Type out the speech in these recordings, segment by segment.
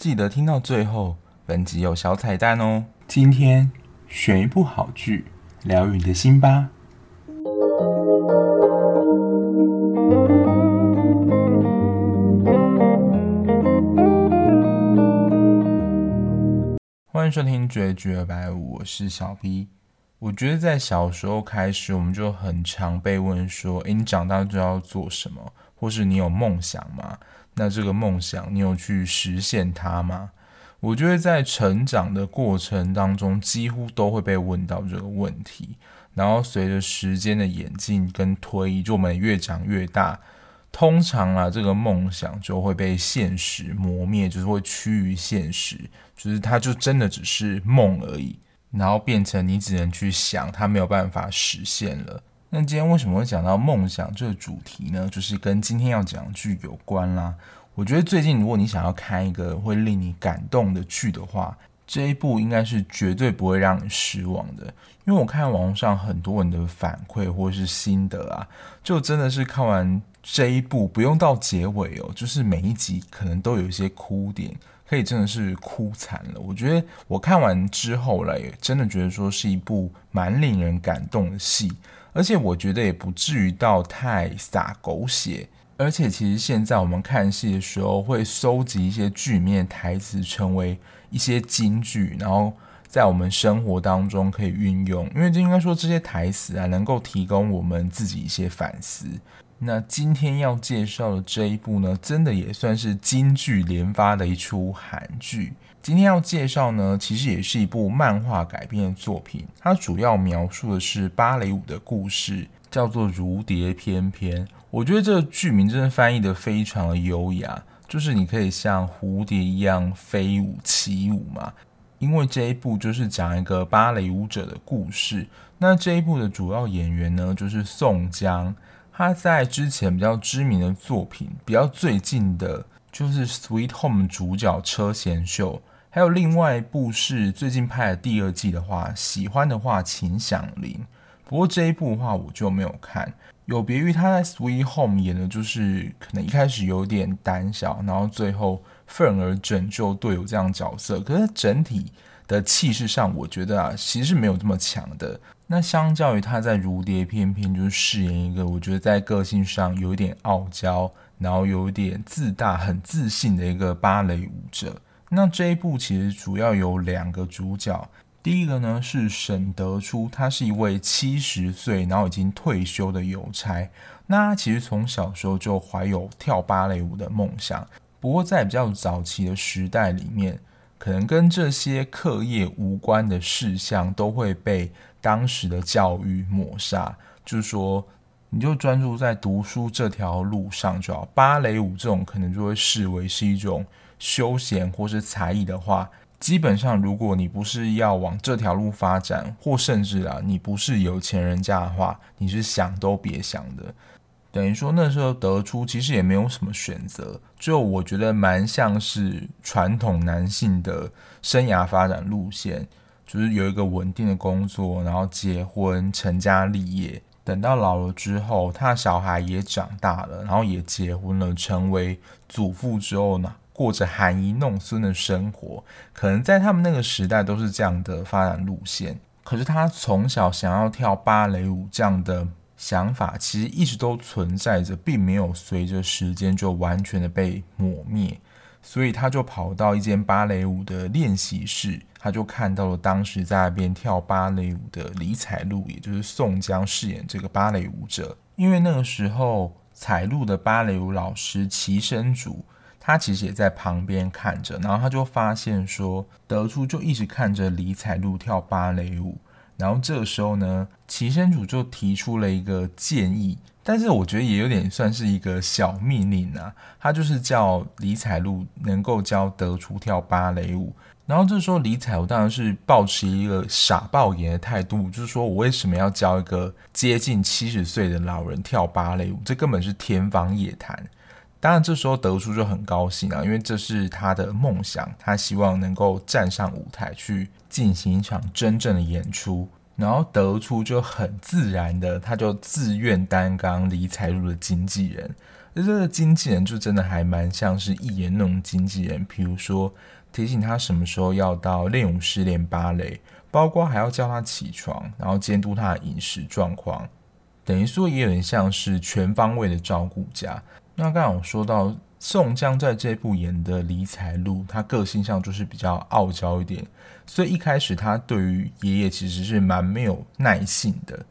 记得听到最后，本集有小彩蛋哦。今天选一部好剧，疗愈你的心吧。欢迎收听追剧二百五，我是小 B。我觉得在小时候开始，我们就很常被问说：“诶，你长大就要做什么？或是你有梦想吗？”那这个梦想，你有去实现它吗？我觉得在成长的过程当中，几乎都会被问到这个问题。然后随着时间的演进跟推移，就我们越长越大，通常啊，这个梦想就会被现实磨灭，就是会趋于现实，就是它就真的只是梦而已，然后变成你只能去想，它没有办法实现了。那今天为什么会讲到梦想这个主题呢？就是跟今天要讲的剧有关啦。我觉得最近如果你想要看一个会令你感动的剧的话，这一部应该是绝对不会让你失望的。因为我看网络上很多人的反馈或是心得啊，就真的是看完这一部不用到结尾哦，就是每一集可能都有一些哭点，可以真的是哭惨了。我觉得我看完之后来，也真的觉得说是一部蛮令人感动的戏。而且我觉得也不至于到太洒狗血，而且其实现在我们看戏的时候会搜集一些剧面台词，成为一些金句，然后在我们生活当中可以运用。因为就应该说这些台词啊，能够提供我们自己一些反思。那今天要介绍的这一部呢，真的也算是金句连发的一出韩剧。今天要介绍呢，其实也是一部漫画改编的作品。它主要描述的是芭蕾舞的故事，叫做《如蝶翩翩》。我觉得这个剧名真的翻译得非常的优雅，就是你可以像蝴蝶一样飞舞起舞嘛。因为这一部就是讲一个芭蕾舞者的故事。那这一部的主要演员呢，就是宋江。他在之前比较知名的作品，比较最近的就是《Sweet Home》主角车贤秀。还有另外一部是最近拍的第二季的话，喜欢的话请响铃。不过这一部的话我就没有看，有别于他在《Sweet Home》演的，就是可能一开始有点胆小，然后最后愤而拯救队友这样角色。可是整体的气势上，我觉得啊，其实是没有这么强的。那相较于他在《如蝶翩翩》就是饰演一个，我觉得在个性上有点傲娇，然后有点自大、很自信的一个芭蕾舞者。那这一部其实主要有两个主角，第一个呢是沈德初，他是一位七十岁然后已经退休的邮差。那他其实从小时候就怀有跳芭蕾舞的梦想，不过在比较早期的时代里面，可能跟这些课业无关的事项都会被当时的教育抹杀，就是说你就专注在读书这条路上就好，芭蕾舞这种可能就会视为是一种。休闲或是才艺的话，基本上如果你不是要往这条路发展，或甚至啊，你不是有钱人家的话，你是想都别想的。等于说那时候得出其实也没有什么选择，就我觉得蛮像是传统男性的生涯发展路线，就是有一个稳定的工作，然后结婚成家立业，等到老了之后，他小孩也长大了，然后也结婚了，成为祖父之后呢，过着含饴弄孙的生活，可能在他们那个时代都是这样的发展路线。可是他从小想要跳芭蕾舞这样的想法，其实一直都存在着，并没有随着时间就完全的被抹灭。所以他就跑到一间芭蕾舞的练习室，他就看到了当时在那边跳芭蕾舞的李彩璐，也就是宋江饰演这个芭蕾舞者。因为那个时候彩璐的芭蕾舞老师齐生主。他其实也在旁边看着，然后他就发现说，德初就一直看着李彩璐跳芭蕾舞，然后这个时候呢，齐先主就提出了一个建议，但是我觉得也有点算是一个小命令啊，他就是叫李彩璐能够教德初跳芭蕾舞，然后这时候李彩璐当然是抱持一个傻爆眼的态度，就是说我为什么要教一个接近七十岁的老人跳芭蕾舞，这根本是天方夜谭。当然，这时候德叔就很高兴啊，因为这是他的梦想，他希望能够站上舞台去进行一场真正的演出。然后德叔就很自然的，他就自愿担纲李彩璐的经纪人，而这个经纪人就真的还蛮像是艺人那种经纪人，比如说提醒他什么时候要到练舞室练芭蕾，包括还要叫他起床，然后监督他的饮食状况，等于说也有点像是全方位的照顾家。那刚刚我说到宋江在这部演的李彩璐，他个性上就是比较傲娇一点，所以一开始他对于爷爷其实是蛮没有耐性的。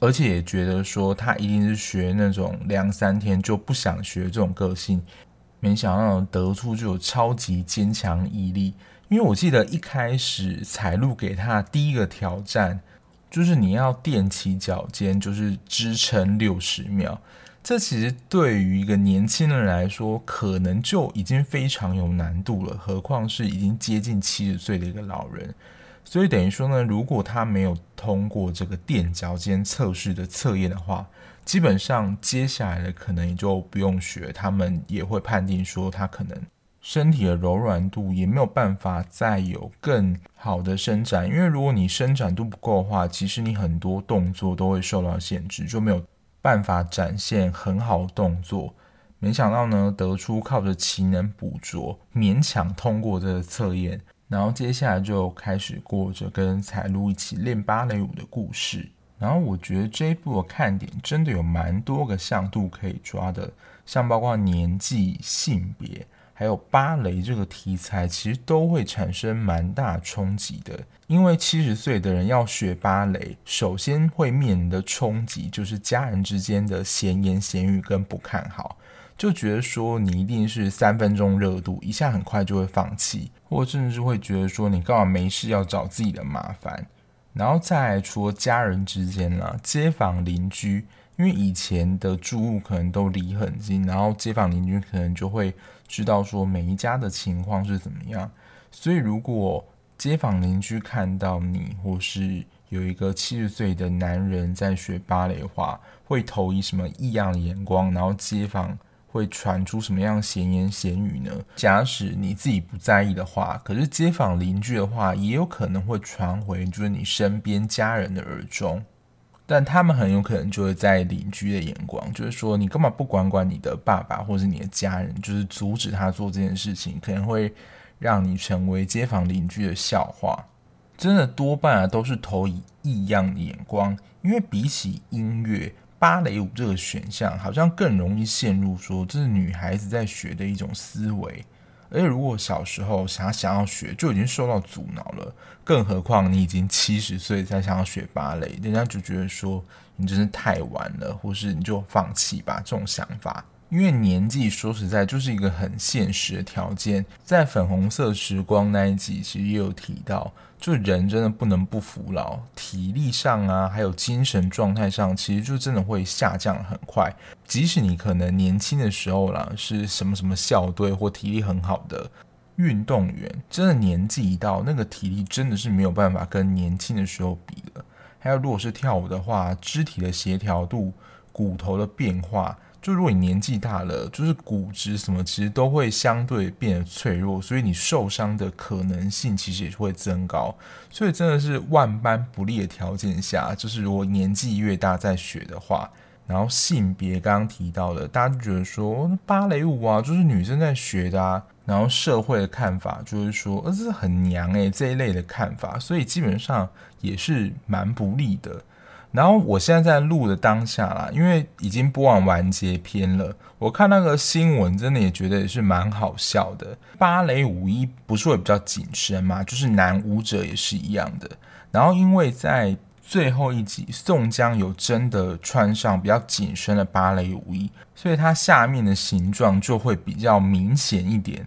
而且也觉得说他一定是学那种两三天就不想学这种个性，没想到得出就有超级坚强毅力。因为我记得一开始彩璐给他第一个挑战，就是你要踮起脚尖，就是支撑六十秒。这其实对于一个年轻人来说，可能就已经非常有难度了，何况是已经接近七十岁的一个老人。所以等于说呢，如果他没有通过这个垫脚尖测试的测验的话，基本上接下来的可能也就不用学。他们也会判定说，他可能身体的柔软度也没有办法再有更好的伸展。因为如果你伸展度不够的话，其实你很多动作都会受到限制，就没有办法展现很好的动作。没想到呢，得出靠着奇能捕捉，勉强通过这个测验。然后接下来就开始过着跟彩璐一起练芭蕾舞的故事。然后我觉得这一部的看点真的有蛮多个向度可以抓的，像包括年纪、性别，还有芭蕾这个题材，其实都会产生蛮大冲击的。因为七十岁的人要学芭蕾，首先会面临的冲击就是家人之间的闲言闲语跟不看好。就觉得说你一定是三分钟热度，一下很快就会放弃，或甚至会觉得说你干嘛没事要找自己的麻烦。然后再来除了家人之间啦，街坊邻居，因为以前的住屋可能都离很近，然后街坊邻居可能就会知道说每一家的情况是怎么样。所以如果街坊邻居看到你，或是有一个七十岁的男人在学芭蕾话，会投以什么异样的眼光，然后街坊。会传出什么样闲言闲语呢？假使你自己不在意的话，可是街坊邻居的话，也有可能会传回就是你身边家人的耳中，但他们很有可能就会在邻居的眼光，就是说你干嘛不管管你的爸爸或是你的家人，就是阻止他做这件事情，可能会让你成为街坊邻居的笑话。真的多半啊都是投以异样的眼光，因为比起音乐。芭蕾舞这个选项好像更容易陷入说这是女孩子在学的一种思维，而且如果小时候想想要学就已经受到阻挠了，更何况你已经七十岁才想要学芭蕾，人家就觉得说你真是太晚了，或是你就放弃吧这种想法。因为年纪说实在就是一个很现实的条件，在粉红色时光那一集其实也有提到，就人真的不能不服老，体力上啊，还有精神状态上，其实就真的会下降很快。即使你可能年轻的时候啦，是什么什么校队或体力很好的运动员，真的年纪一到，那个体力真的是没有办法跟年轻的时候比的。还有如果是跳舞的话，肢体的协调度、骨头的变化。就如果你年纪大了，就是骨质什么其实都会相对变得脆弱，所以你受伤的可能性其实也会增高。所以真的是万般不利的条件下，就是如果年纪越大再学的话，然后性别刚刚提到的，大家就觉得说芭蕾舞啊，就是女生在学的啊，然后社会的看法就是说，呃，这是很娘诶，这一类的看法，所以基本上也是蛮不利的。然后我现在在录的当下啦，因为已经播完完结篇了。我看那个新闻，真的也觉得也是蛮好笑的。芭蕾舞衣不是会比较紧身吗？就是男舞者也是一样的。然后因为在最后一集，宋江有真的穿上比较紧身的芭蕾舞衣，所以它下面的形状就会比较明显一点。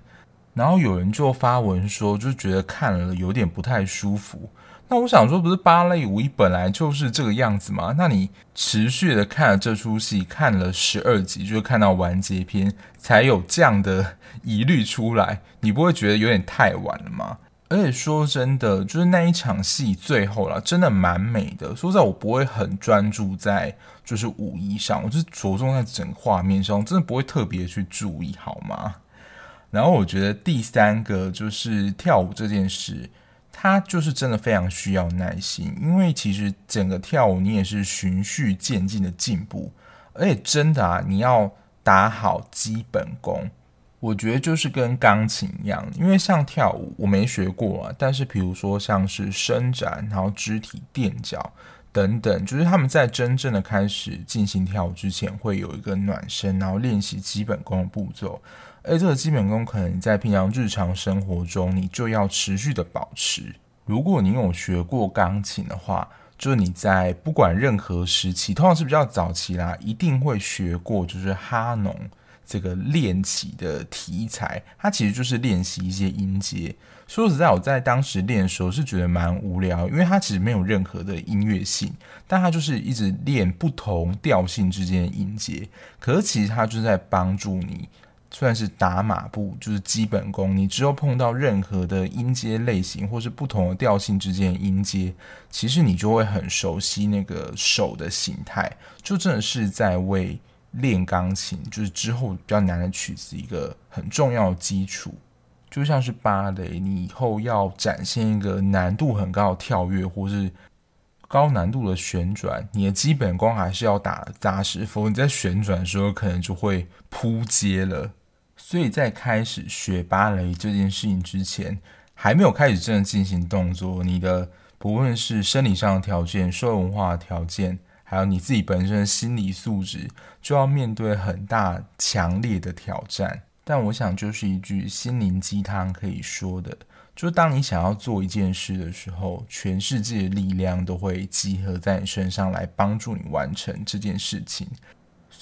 然后有人就发文说，就觉得看了有点不太舒服。那我想说，不是芭蕾舞衣本来就是这个样子吗？那你持续的看了这出戏，看了十二集，就看到完结篇，才有这样的疑虑出来，你不会觉得有点太晚了吗？而且说真的，就是那一场戏最后啦，真的蛮美的。说实在，我不会很专注在就是舞衣上，我就是着重在整个画面上，真的不会特别去注意，好吗？然后我觉得第三个就是跳舞这件事。他就是真的非常需要耐心，因为其实整个跳舞你也是循序渐进的进步，而且真的啊，你要打好基本功。我觉得就是跟钢琴一样，因为像跳舞我没学过啊，但是比如说像是伸展，然后肢体垫脚等等，就是他们在真正的开始进行跳舞之前，会有一个暖身，然后练习基本功的步骤。而这个基本功可能你在平常日常生活中，你就要持续的保持。如果你有学过钢琴的话，就是你在不管任何时期，通常是比较早期啦，一定会学过，就是哈农。这个练习的题材，它其实就是练习一些音阶。说实在，我在当时练的时候是觉得蛮无聊，因为它其实没有任何的音乐性，但它就是一直练不同调性之间的音阶。可是其实它就是在帮助你，算是打马步，就是基本功。你之后碰到任何的音阶类型，或是不同的调性之间的音阶，其实你就会很熟悉那个手的形态，就真的是在为。练钢琴就是之后比较难的曲子，一个很重要的基础，就像是芭蕾，你以后要展现一个难度很高的跳跃，或是高难度的旋转，你的基本功还是要打扎实，否则你在旋转的时候可能就会扑街了。所以在开始学芭蕾这件事情之前，还没有开始真的进行动作，你的不论是生理上的条件、社会文化的条件。还有你自己本身的心理素质，就要面对很大强烈的挑战。但我想，就是一句心灵鸡汤可以说的，就是当你想要做一件事的时候，全世界的力量都会集合在你身上来帮助你完成这件事情。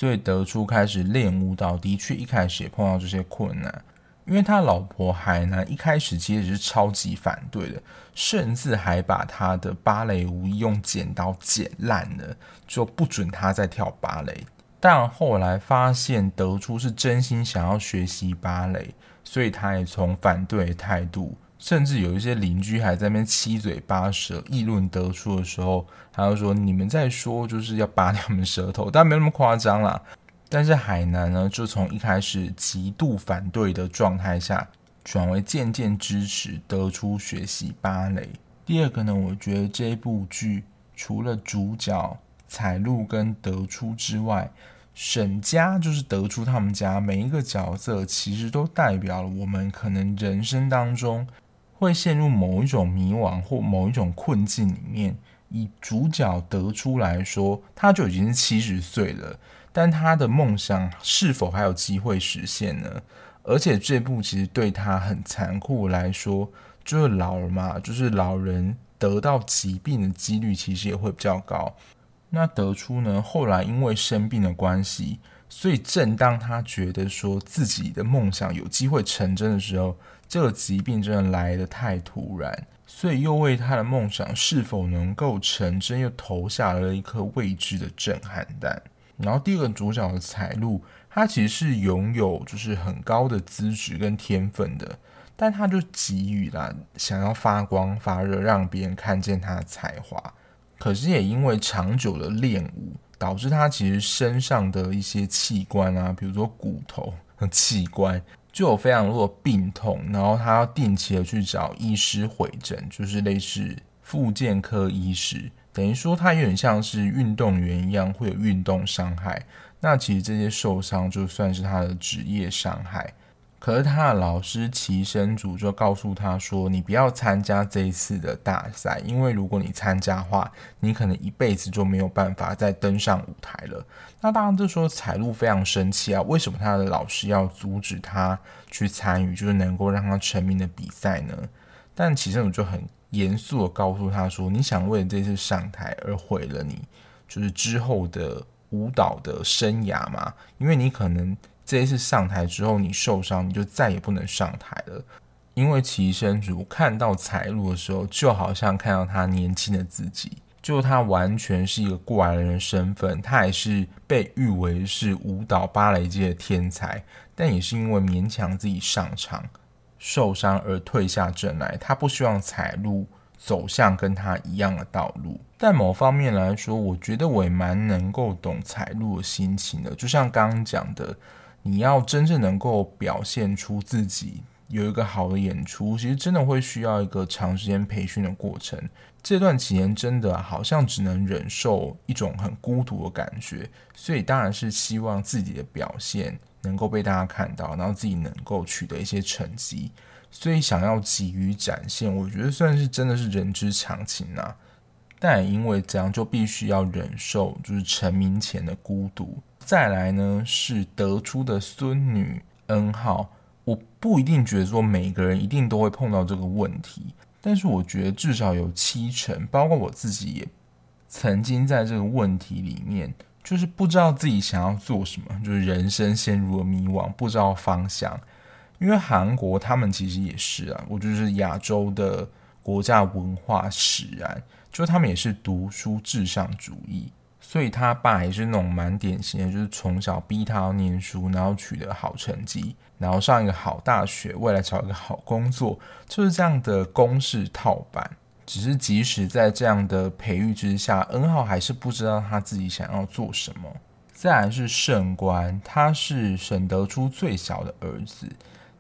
所以德出开始练舞蹈，的确一开始也碰到这些困难。因为他老婆海南一开始其实是超级反对的，甚至还把他的芭蕾舞用剪刀剪烂了，就不准他再跳芭蕾。但后来发现德出是真心想要学习芭蕾，所以他也从反对态度，甚至有一些邻居还在那边七嘴八舌议论得出的时候，他就说：“你们在说就是要拔掉你们舌头，但没那么夸张啦。”但是海南呢，就从一开始极度反对的状态下，转为渐渐支持得出学习芭蕾。第二个呢，我觉得这部剧除了主角彩璐跟德出之外，沈家就是德出他们家每一个角色，其实都代表了我们可能人生当中会陷入某一种迷惘或某一种困境里面。以主角得出来说，他就已经是七十岁了。但他的梦想是否还有机会实现呢？而且这部其实对他很残酷来说，就是老了嘛，就是老人得到疾病的几率其实也会比较高。那得出呢，后来因为生病的关系，所以正当他觉得说自己的梦想有机会成真的时候，这个疾病真的来得太突然，所以又为他的梦想是否能够成真，又投下了一颗未知的震撼弹。然后第二个主角的彩璐，他其实是拥有就是很高的资质跟天分的，但他就急于啦想要发光发热，让别人看见他的才华。可是也因为长久的练武，导致他其实身上的一些器官啊，比如说骨头和 器官，就有非常多的病痛。然后他要定期的去找医师会诊，就是类似复健科医师。等于说，他有点像是运动员一样，会有运动伤害。那其实这些受伤就算是他的职业伤害。可是他的老师齐生主就告诉他说：“你不要参加这一次的大赛，因为如果你参加的话，你可能一辈子就没有办法再登上舞台了。”那当然，这时候彩璐非常生气啊！为什么他的老师要阻止他去参与，就是能够让他成名的比赛呢？但齐生主就很。严肃地告诉他说：“你想为了这次上台而毁了你，就是之后的舞蹈的生涯吗？因为你可能这一次上台之后你受伤，你就再也不能上台了。因为齐生主看到彩璐的时候，就好像看到他年轻的自己，就他完全是一个过来人的身份，他也是被誉为是舞蹈芭蕾界的天才，但也是因为勉强自己上场。”受伤而退下阵来，他不希望彩璐走向跟他一样的道路。但某方面来说，我觉得我也蛮能够懂彩璐的心情的。就像刚刚讲的，你要真正能够表现出自己有一个好的演出，其实真的会需要一个长时间培训的过程。这段期间真的好像只能忍受一种很孤独的感觉，所以当然是希望自己的表现能够被大家看到，然后自己能够取得一些成绩。所以想要急于展现，我觉得算是真的是人之常情啊。但也因为这样，就必须要忍受就是成名前的孤独。再来呢，是得出的孙女 N 号，我不一定觉得说每个人一定都会碰到这个问题，但是我觉得至少有七成，包括我自己也曾经在这个问题里面，就是不知道自己想要做什么，就是人生陷入了迷惘，不知道方向。因为韩国他们其实也是啊，我就是亚洲的国家文化使然，就他们也是读书至上主义，所以他爸也是那种蛮典型的，就是从小逼他要念书，然后取得好成绩，然后上一个好大学，未来找一个好工作，就是这样的公式套板。只是即使在这样的培育之下，N 号还是不知道他自己想要做什么。再来是胜官，他是沈德初最小的儿子。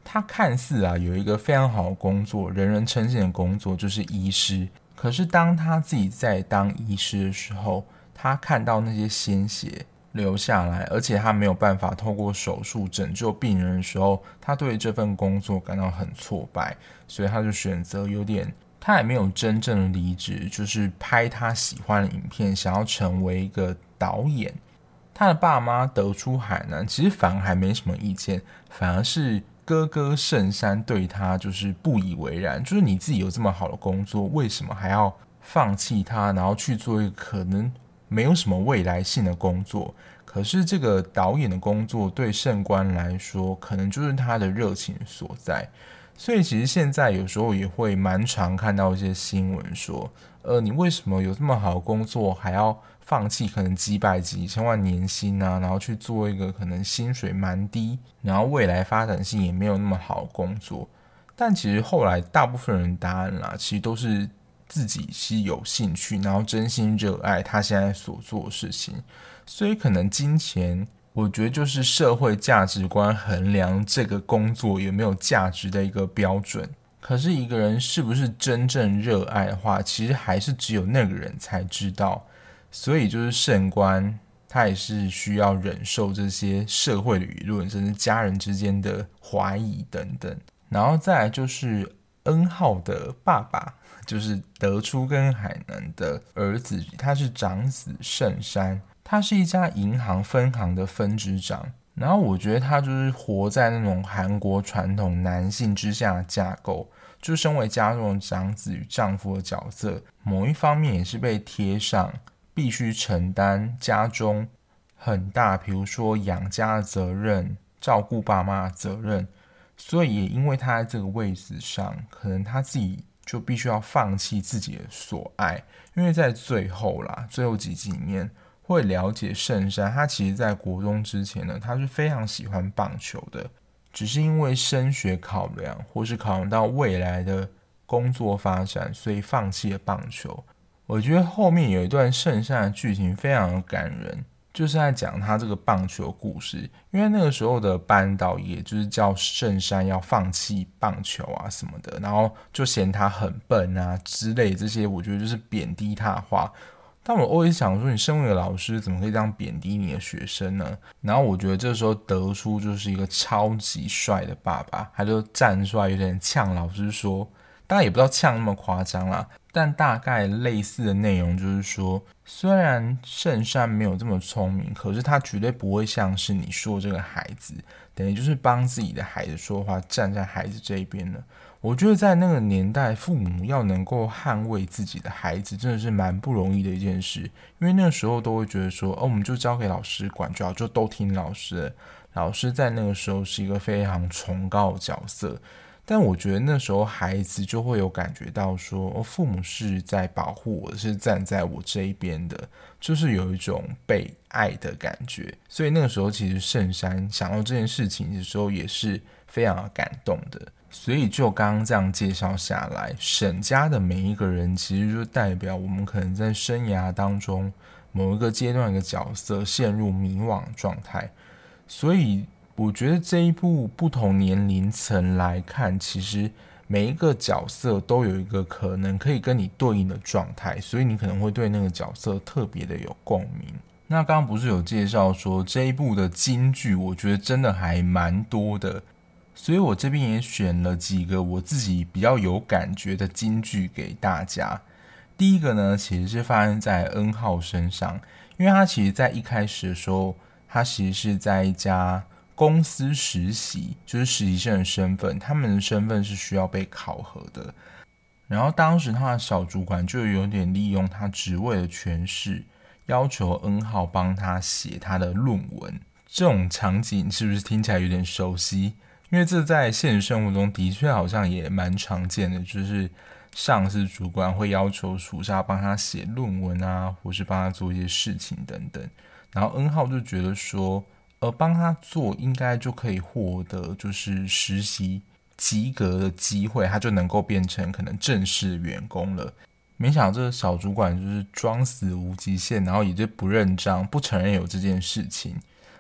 他看似啊有一个非常好的工作，人人称羡的工作就是医师。可是当他自己在当医师的时候，他看到那些鲜血流下来，而且他没有办法透过手术拯救病人的时候，他对这份工作感到很挫败，所以他就选择有点，他也没有真正的离职，就是拍他喜欢的影片，想要成为一个导演。他的爸妈得出海南，其实反而还没什么意见，反而是。哥哥圣山对他就是不以为然，就是你自己有这么好的工作，为什么还要放弃他，然后去做一个可能没有什么未来性的工作？可是这个导演的工作对圣官来说，可能就是他的热情所在。所以其实现在有时候也会蛮常看到一些新闻说，呃，你为什么有这么好的工作，还要放弃可能几百几千万年薪啊，然后去做一个可能薪水蛮低，然后未来发展性也没有那么好的工作？但其实后来大部分人答案啦，其实都是自己是有兴趣，然后真心热爱他现在所做的事情。所以可能金钱，我觉得就是社会价值观衡量这个工作有没有价值的一个标准。可是一个人是不是真正热爱的话，其实还是只有那个人才知道。所以就是圣官，他也是需要忍受这些社会的舆论，甚至家人之间的怀疑等等。然后再来就是恩浩的爸爸，就是德出跟海南的儿子，他是长子圣山，他是一家银行分行的分支长。然后我觉得他就是活在那种韩国传统男性之下的架构，就身为家中的长子与丈夫的角色，某一方面也是被贴上必须承担家中很大，比如说养家的责任、照顾爸妈的责任，所以也因为他在这个位置上，可能他自己就必须要放弃自己的所爱，因为在最后啦，最后几集里面。会了解圣山，他其实在国中之前呢，他是非常喜欢棒球的，只是因为升学考量，或是考量到未来的工作发展，所以放弃了棒球。我觉得后面有一段圣山的剧情非常的感人，就是在讲他这个棒球故事。因为那个时候的班导也就是叫圣山要放弃棒球啊什么的，然后就嫌他很笨啊之类这些，我觉得就是贬低他的话。但我偶尔想说，你身为一个老师，怎么可以这样贬低你的学生呢？然后我觉得这时候德出就是一个超级帅的爸爸，他就站出来有点呛老师说，当然也不知道呛那么夸张啦，但大概类似的内容就是说，虽然圣山没有这么聪明，可是他绝对不会像是你说这个孩子，等于就是帮自己的孩子说话，站在孩子这一边的。我觉得在那个年代，父母要能够捍卫自己的孩子，真的是蛮不容易的一件事。因为那个时候都会觉得说，哦，我们就交给老师管就好，就都听老师的。老师在那个时候是一个非常崇高的角色。但我觉得那时候孩子就会有感觉到说，哦，父母是在保护我，是站在我这一边的，就是有一种被爱的感觉。所以那个时候，其实圣山想到这件事情的时候，也是非常感动的。所以就刚刚这样介绍下来，沈家的每一个人其实就代表我们可能在生涯当中某一个阶段一个角色陷入迷惘状态。所以我觉得这一部不同年龄层来看，其实每一个角色都有一个可能可以跟你对应的状态，所以你可能会对那个角色特别的有共鸣。那刚刚不是有介绍说这一部的金句，我觉得真的还蛮多的，所以我这边也选了几个我自己比较有感觉的金句给大家。第一个呢，其实是发生在 N 号身上，因为他其实在一开始的时候，他其实是在一家公司实习，就是实习生的身份，他们的身份是需要被考核的。然后当时他的小主管就有点利用他职位的权势。要求 N 号帮他写他的论文，这种场景是不是听起来有点熟悉？因为这在现实生活中的确好像也蛮常见的，就是上司主管会要求属下帮他写论文啊，或是帮他做一些事情等等。然后 N 号就觉得说，而，帮他做应该就可以获得就是实习及格的机会，他就能够变成可能正式员工了。没想到这个小主管就是装死无极限，然后也就不认账，不承认有这件事情。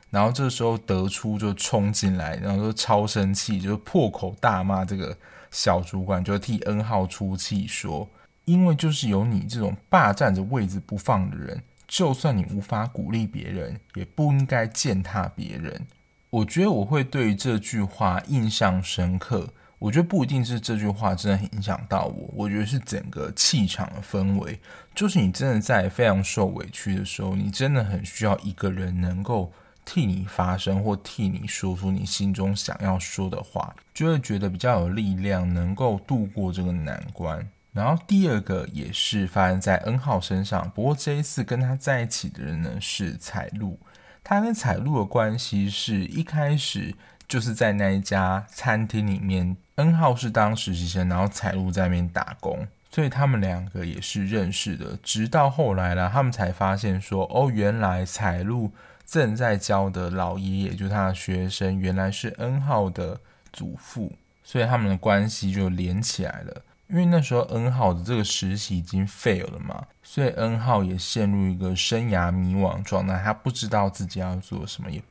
然后这时候得出就冲进来，然后就超生气，就破口大骂这个小主管，就替 N 号出气说：“因为就是有你这种霸占着位置不放的人，就算你无法鼓励别人，也不应该践踏别人。”我觉得我会对这句话印象深刻。我觉得不一定是这句话真的影响到我，我觉得是整个气场的氛围。就是你真的在非常受委屈的时候，你真的很需要一个人能够替你发声，或替你说出你心中想要说的话，就会觉得比较有力量，能够度过这个难关。然后第二个也是发生在 N 号身上，不过这一次跟他在一起的人呢是彩露。他跟彩露的关系是一开始就是在那一家餐厅里面。N 号是当实习生，然后彩露在那边打工，所以他们两个也是认识的。直到后来啦，他们才发现说，哦，原来彩露正在教的老爷爷，就是他的学生，原来是 N 号的祖父，所以他们的关系就连起来了。因为那时候 N 号的这个实习已经 fail 了嘛，所以 N 号也陷入一个生涯迷惘状态，他不知道自己要做什么，也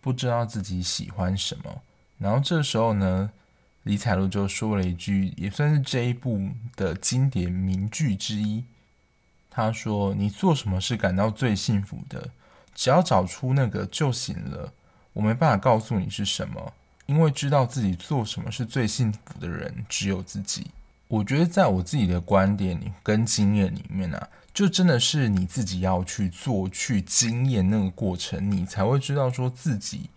不知道自己喜欢什么。然后这时候呢，李彩璐就说了一句，也算是这一部的经典名句之一。他说：“你做什么是感到最幸福的？只要找出那个就行了。我没办法告诉你是什么，因为知道自己做什么是最幸福的人只有自己。我觉得，在我自己的观点里跟经验里面啊，就真的是你自己要去做、去经验那个过程，你才会知道说自己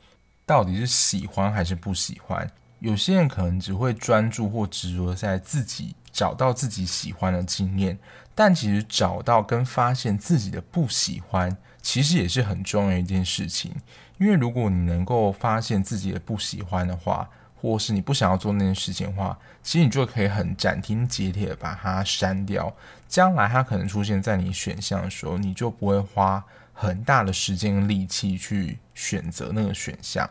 到底是喜欢还是不喜欢。”有些人可能只会专注或执着在自己找到自己喜欢的经验，但其实找到跟发现自己的不喜欢，其实也是很重要一件事情。因为如果你能够发现自己的不喜欢的话，或是你不想要做那件事情的话，其实你就可以很斩钉截铁的把它删掉。将来它可能出现在你选项的时候，你就不会花很大的时间跟力气去选择那个选项，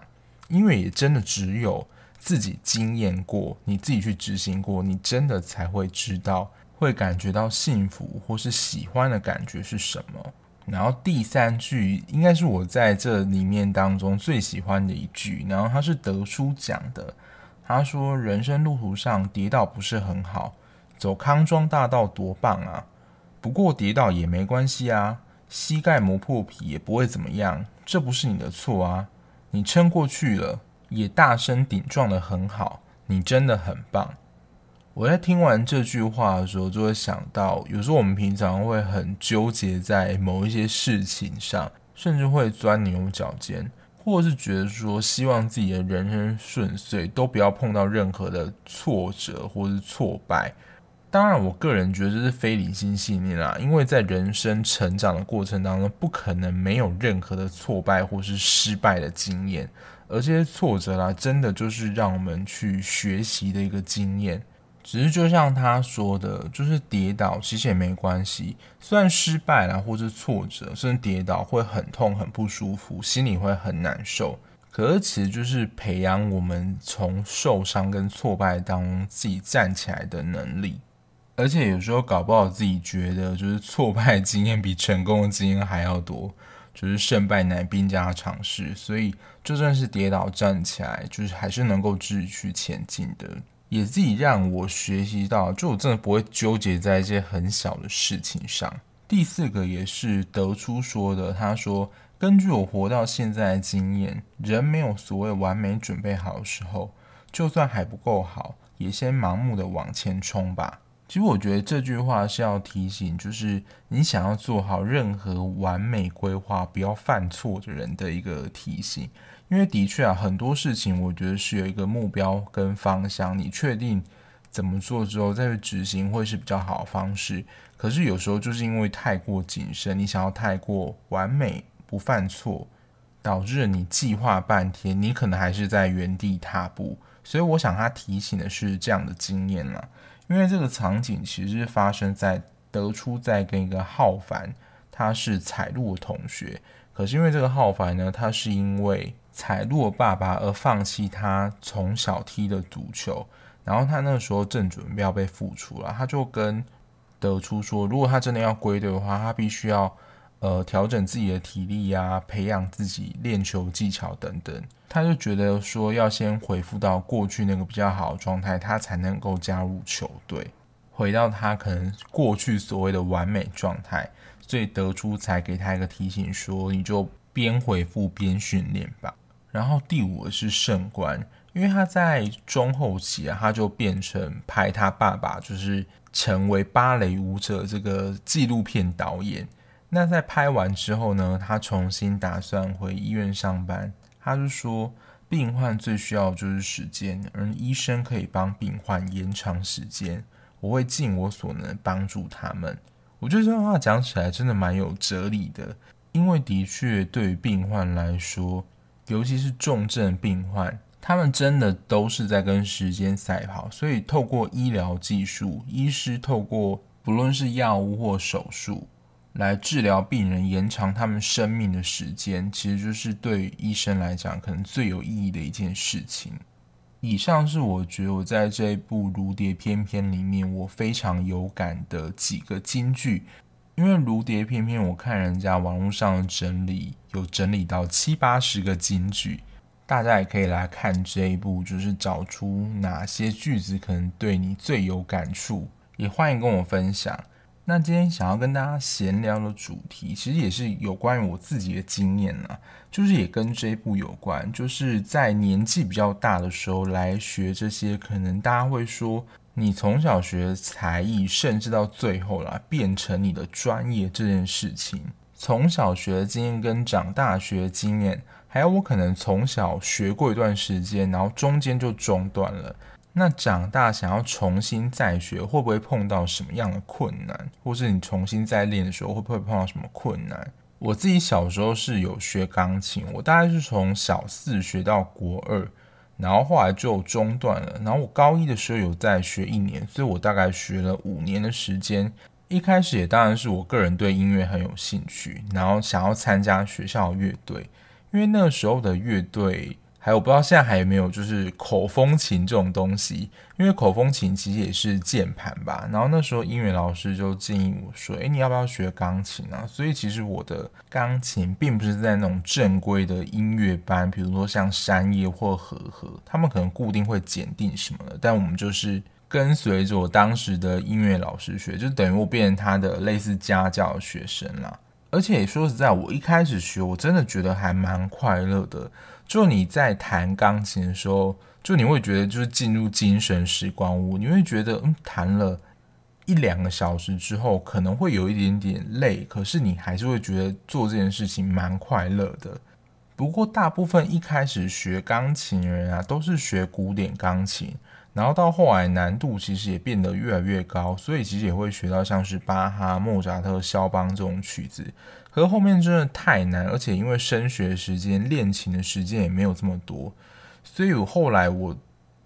因为也真的只有。自己经验过，你自己去执行过，你真的才会知道，会感觉到幸福或是喜欢的感觉是什么。然后第三句应该是我在这里面当中最喜欢的一句，然后他是德叔讲的，他说：“人生路途上跌倒不是很好，走康庄大道多棒啊！不过跌倒也没关系啊，膝盖磨破皮也不会怎么样，这不是你的错啊，你撑过去了。”也大声顶撞的很好，你真的很棒。我在听完这句话的时候，就会想到，有时候我们平常会很纠结在某一些事情上，甚至会钻牛角尖，或是觉得说，希望自己的人生顺遂，都不要碰到任何的挫折或是挫败。当然，我个人觉得这是非理性信念啦，因为在人生成长的过程当中，不可能没有任何的挫败或是失败的经验。而这些挫折啦，真的就是让我们去学习的一个经验。只是就像他说的，就是跌倒其实也没关系。虽然失败啦，或是挫折，甚至跌倒会很痛、很不舒服，心里会很难受。可是其实就是培养我们从受伤跟挫败当中自己站起来的能力。而且有时候搞不好自己觉得，就是挫败经验比成功的经验还要多。就是胜败乃兵家常事，所以就算是跌倒站起来，就是还是能够继续前进的。也自己让我学习到，就我真的不会纠结在一些很小的事情上。第四个也是得出说的，他说：“根据我活到现在的经验，人没有所谓完美准备好的时候，就算还不够好，也先盲目的往前冲吧。”其实我觉得这句话是要提醒，就是你想要做好任何完美规划、不要犯错的人的一个提醒。因为的确啊，很多事情我觉得是有一个目标跟方向，你确定怎么做之后再去执行会是比较好的方式。可是有时候就是因为太过谨慎，你想要太过完美不犯错，导致你计划半天，你可能还是在原地踏步。所以我想他提醒的是这样的经验啦。因为这个场景其实是发生在德出在跟一个浩凡，他是彩路的同学。可是因为这个浩凡呢，他是因为彩路的爸爸而放弃他从小踢的足球，然后他那时候正准备要被复出了，他就跟德出说，如果他真的要归队的话，他必须要呃调整自己的体力呀，培养自己练球技巧等等。他就觉得说要先恢复到过去那个比较好的状态，他才能够加入球队，回到他可能过去所谓的完美状态。所以德出才给他一个提醒说，你就边恢复边训练吧。然后第五个是圣官，因为他在中后期啊，他就变成拍他爸爸就是成为芭蕾舞者这个纪录片导演。那在拍完之后呢，他重新打算回医院上班。他就说，病患最需要就是时间，而医生可以帮病患延长时间。我会尽我所能帮助他们。我觉得这段话讲起来真的蛮有哲理的，因为的确对于病患来说，尤其是重症病患，他们真的都是在跟时间赛跑。所以透过医疗技术，医师透过不论是药物或手术。来治疗病人，延长他们生命的时间，其实就是对医生来讲，可能最有意义的一件事情。以上是我觉得我在这一部《如蝶翩翩》里面，我非常有感的几个金句。因为《如蝶翩翩》，我看人家网络上整理，有整理到七八十个金句，大家也可以来看这一部，就是找出哪些句子可能对你最有感触，也欢迎跟我分享。那今天想要跟大家闲聊的主题，其实也是有关于我自己的经验啊，就是也跟这一部有关，就是在年纪比较大的时候来学这些，可能大家会说你从小学才艺，甚至到最后啦变成你的专业这件事情，从小学的经验跟长大学的经验，还有我可能从小学过一段时间，然后中间就中断了。那长大想要重新再学，会不会碰到什么样的困难？或是你重新再练的时候，会不会碰到什么困难？我自己小时候是有学钢琴，我大概是从小四学到国二，然后后来就中断了。然后我高一的时候有再学一年，所以我大概学了五年的时间。一开始也当然是我个人对音乐很有兴趣，然后想要参加学校乐队，因为那时候的乐队。还有不知道现在还有没有就是口风琴这种东西，因为口风琴其实也是键盘吧。然后那时候音乐老师就建议我说：“诶，你要不要学钢琴啊？”所以其实我的钢琴并不是在那种正规的音乐班，比如说像山叶或和和，他们可能固定会检定什么的。但我们就是跟随着我当时的音乐老师学，就等于我变成他的类似家教学生啦。而且说实在，我一开始学，我真的觉得还蛮快乐的。就你在弹钢琴的时候，就你会觉得就是进入精神时光屋，你会觉得嗯，弹了一两个小时之后可能会有一点点累，可是你还是会觉得做这件事情蛮快乐的。不过大部分一开始学钢琴人啊，都是学古典钢琴，然后到后来难度其实也变得越来越高，所以其实也会学到像是巴哈、莫扎特、肖邦这种曲子。可是后面真的太难，而且因为升学时间、练琴的时间也没有这么多，所以我后来我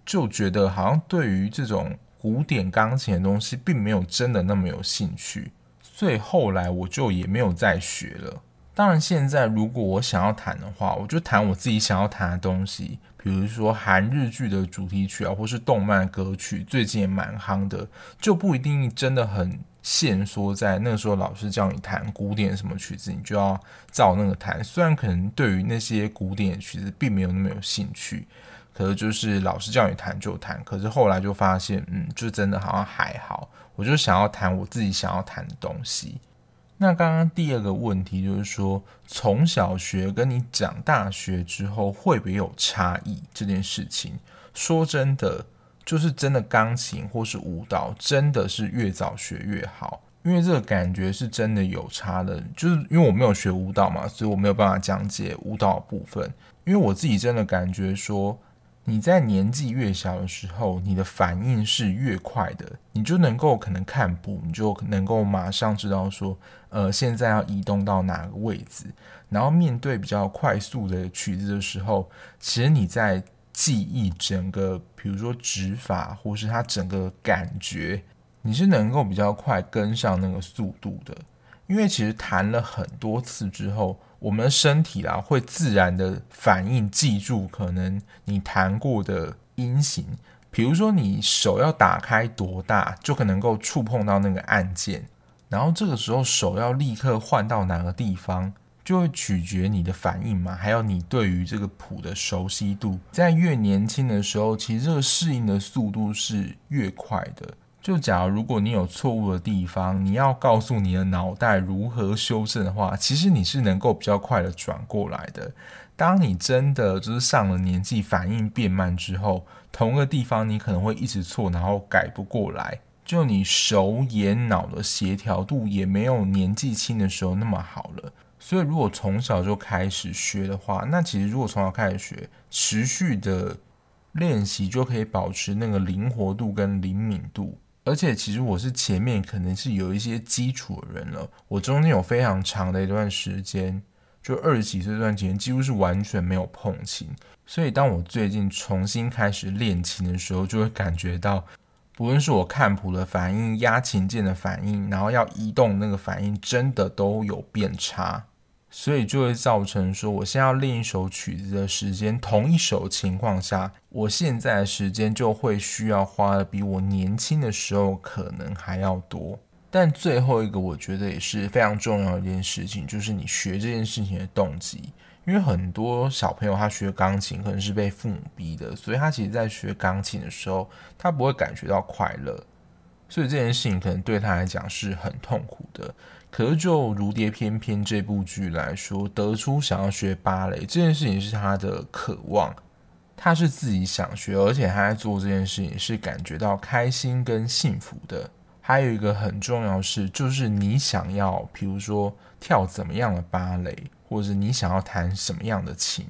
就觉得好像对于这种古典钢琴的东西并没有真的那么有兴趣，所以后来我就也没有再学了。当然，现在如果我想要弹的话，我就弹我自己想要弹的东西，比如说韩日剧的主题曲啊，或是动漫歌曲，最近也蛮夯的，就不一定真的很限缩在那个时候老师叫你弹古典什么曲子，你就要照那个弹。虽然可能对于那些古典曲子并没有那么有兴趣，可是就是老师叫你弹就弹。可是后来就发现，嗯，就真的好像还好，我就想要弹我自己想要弹的东西。那刚刚第二个问题就是说，从小学跟你讲大学之后会不会有差异？这件事情，说真的，就是真的钢琴或是舞蹈，真的是越早学越好，因为这个感觉是真的有差的。就是因为我没有学舞蹈嘛，所以我没有办法讲解舞蹈部分。因为我自己真的感觉说。你在年纪越小的时候，你的反应是越快的，你就能够可能看步，你就能够马上知道说，呃，现在要移动到哪个位置。然后面对比较快速的曲子的时候，其实你在记忆整个，比如说指法或是它整个感觉，你是能够比较快跟上那个速度的。因为其实弹了很多次之后。我们的身体啦，会自然的反应，记住可能你弹过的音型。比如说，你手要打开多大，就可能够触碰到那个按键。然后这个时候手要立刻换到哪个地方，就会取决你的反应嘛，还有你对于这个谱的熟悉度。在越年轻的时候，其实这个适应的速度是越快的。就假如如果你有错误的地方，你要告诉你的脑袋如何修正的话，其实你是能够比较快的转过来的。当你真的就是上了年纪，反应变慢之后，同一个地方你可能会一直错，然后改不过来。就你手眼脑的协调度也没有年纪轻的时候那么好了。所以如果从小就开始学的话，那其实如果从小开始学，持续的练习就可以保持那个灵活度跟灵敏度。而且其实我是前面可能是有一些基础的人了，我中间有非常长的一段时间，就二十几岁这段时间几乎是完全没有碰琴，所以当我最近重新开始练琴的时候，就会感觉到，不论是我看谱的反应、压琴键的反应，然后要移动那个反应，真的都有变差。所以就会造成说，我现在要练一首曲子的时间，同一首情况下，我现在的时间就会需要花的比我年轻的时候可能还要多。但最后一个，我觉得也是非常重要的一件事情，就是你学这件事情的动机。因为很多小朋友他学钢琴可能是被父母逼的，所以他其实在学钢琴的时候，他不会感觉到快乐，所以这件事情可能对他来讲是很痛苦的。可是就《如蝶翩翩》这部剧来说，得出想要学芭蕾这件事情是他的渴望，他是自己想学，而且他在做这件事情是感觉到开心跟幸福的。还有一个很重要的是，就是你想要，比如说跳怎么样的芭蕾，或者你想要弹什么样的琴，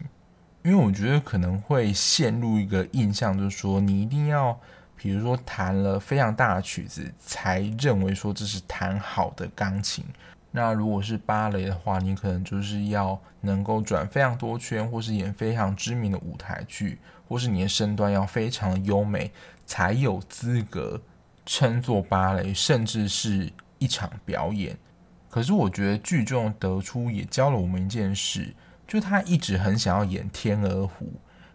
因为我觉得可能会陷入一个印象，就是说你一定要。比如说弹了非常大的曲子，才认为说这是弹好的钢琴。那如果是芭蕾的话，你可能就是要能够转非常多圈，或是演非常知名的舞台剧，或是你的身段要非常的优美，才有资格称作芭蕾，甚至是一场表演。可是我觉得剧中得出也教了我们一件事，就他一直很想要演《天鹅湖》。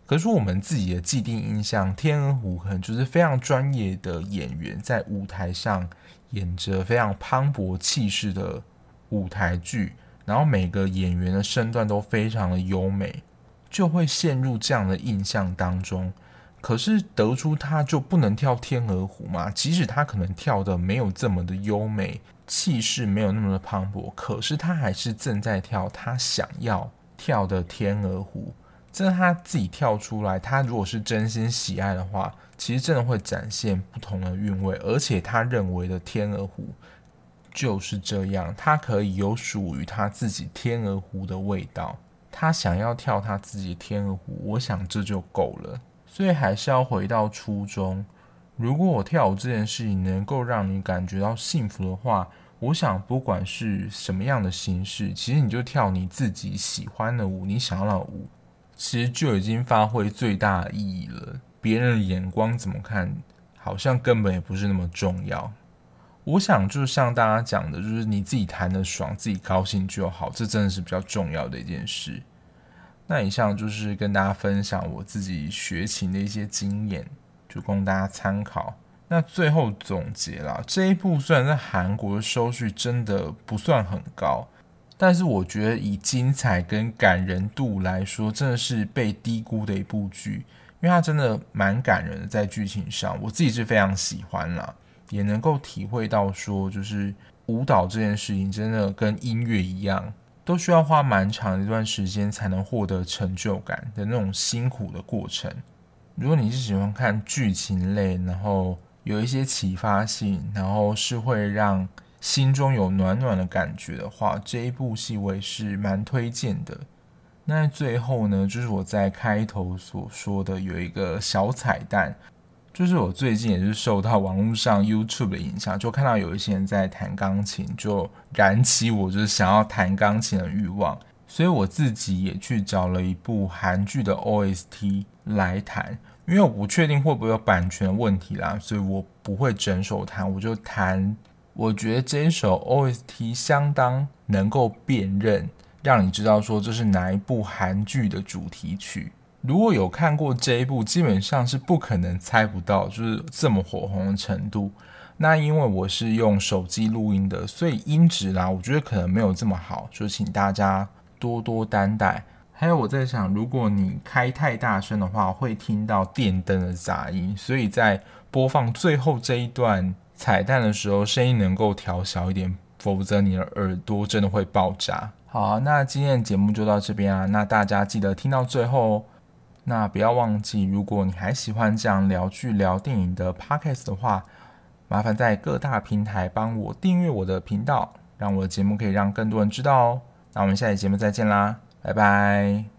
可是我们自己的既定印象，《天鹅湖》可能就是非常专业的演员在舞台上演着非常磅礴气势的舞台剧，然后每个演员的身段都非常的优美，就会陷入这样的印象当中。可是得出他就不能跳《天鹅湖》吗？即使他可能跳的没有这么的优美，气势没有那么的磅礴，可是他还是正在跳他想要跳的《天鹅湖》。这他自己跳出来，他如果是真心喜爱的话，其实真的会展现不同的韵味。而且他认为的天鹅湖就是这样，他可以有属于他自己天鹅湖的味道。他想要跳他自己天鹅湖，我想这就够了。所以还是要回到初衷。如果我跳舞这件事情能够让你感觉到幸福的话，我想不管是什么样的形式，其实你就跳你自己喜欢的舞，你想要的舞。其实就已经发挥最大的意义了。别人的眼光怎么看，好像根本也不是那么重要。我想就像大家讲的，就是你自己弹得爽，自己高兴就好，这真的是比较重要的一件事。那以上就是跟大家分享我自己学琴的一些经验，就供大家参考。那最后总结啦，这一部虽然在韩国的收视真的不算很高，但是我觉得以精彩跟感人度来说，真的是被低估的一部剧，因为它真的蛮感人的，在剧情上，我自己是非常喜欢啦，也能够体会到说，就是舞蹈这件事情真的跟音乐一样。都需要花蛮长一段时间才能获得成就感的那种辛苦的过程。如果你是喜欢看剧情类，然后有一些启发性，然后是会让心中有暖暖的感觉的话，这一部戏我也是蛮推荐的。那最后呢，就是我在开头所说的有一个小彩蛋。就是我最近也是受到网络上 YouTube 的影响，就看到有一些人在弹钢琴，就燃起我就是想要弹钢琴的欲望，所以我自己也去找了一部韩剧的 OST 来弹，因为我不确定会不会有版权问题啦，所以我不会整首弹，我就弹。我觉得这一首 OST 相当能够辨认，让你知道说这是哪一部韩剧的主题曲。如果有看过这一部，基本上是不可能猜不到，就是这么火红的程度。那因为我是用手机录音的，所以音质啦，我觉得可能没有这么好，就请大家多多担待。还有我在想，如果你开太大声的话，会听到电灯的杂音，所以在播放最后这一段彩蛋的时候，声音能够调小一点，否则你的耳朵真的会爆炸。好，那今天的节目就到这边啊，那大家记得听到最后哦。那不要忘记，如果你还喜欢这样聊剧、聊电影的 podcast 的话，麻烦在各大平台帮我订阅我的频道，让我的节目可以让更多人知道哦。那我们下期节目再见啦，拜拜。